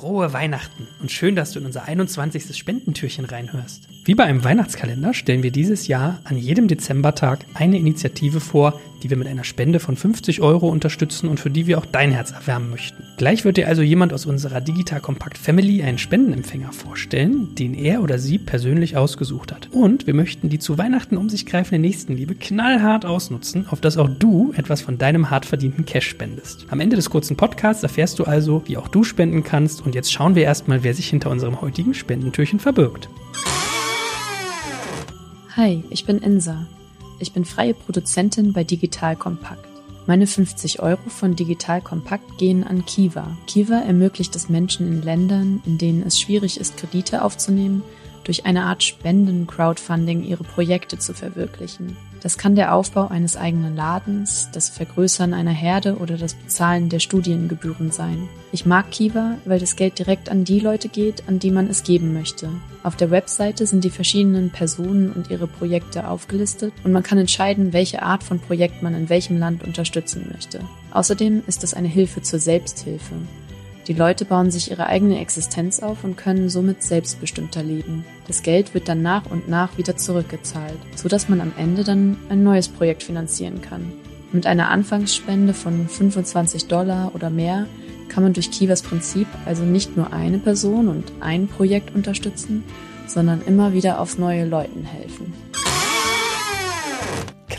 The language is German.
Frohe Weihnachten und schön, dass du in unser 21. Spendentürchen reinhörst. Wie bei einem Weihnachtskalender stellen wir dieses Jahr an jedem Dezembertag eine Initiative vor, die wir mit einer Spende von 50 Euro unterstützen und für die wir auch dein Herz erwärmen möchten. Gleich wird dir also jemand aus unserer Digital Compact Family einen Spendenempfänger vorstellen, den er oder sie persönlich ausgesucht hat. Und wir möchten die zu Weihnachten um sich greifende Nächstenliebe knallhart ausnutzen, auf dass auch du etwas von deinem hart verdienten Cash spendest. Am Ende des kurzen Podcasts erfährst du also, wie auch du spenden kannst und jetzt schauen wir erstmal, wer sich hinter unserem heutigen Spendentürchen verbirgt. Hi, ich bin Insa. Ich bin freie Produzentin bei Digital Kompakt. Meine 50 Euro von Digital Kompakt gehen an Kiva. Kiva ermöglicht es Menschen in Ländern, in denen es schwierig ist, Kredite aufzunehmen, durch eine Art Spenden-Crowdfunding ihre Projekte zu verwirklichen. Das kann der Aufbau eines eigenen Ladens, das Vergrößern einer Herde oder das Bezahlen der Studiengebühren sein. Ich mag Kiva, weil das Geld direkt an die Leute geht, an die man es geben möchte. Auf der Webseite sind die verschiedenen Personen und ihre Projekte aufgelistet und man kann entscheiden, welche Art von Projekt man in welchem Land unterstützen möchte. Außerdem ist es eine Hilfe zur Selbsthilfe. Die Leute bauen sich ihre eigene Existenz auf und können somit selbstbestimmter leben. Das Geld wird dann nach und nach wieder zurückgezahlt, so dass man am Ende dann ein neues Projekt finanzieren kann. Mit einer Anfangsspende von 25 Dollar oder mehr kann man durch Kivas Prinzip also nicht nur eine Person und ein Projekt unterstützen, sondern immer wieder aufs neue Leuten helfen.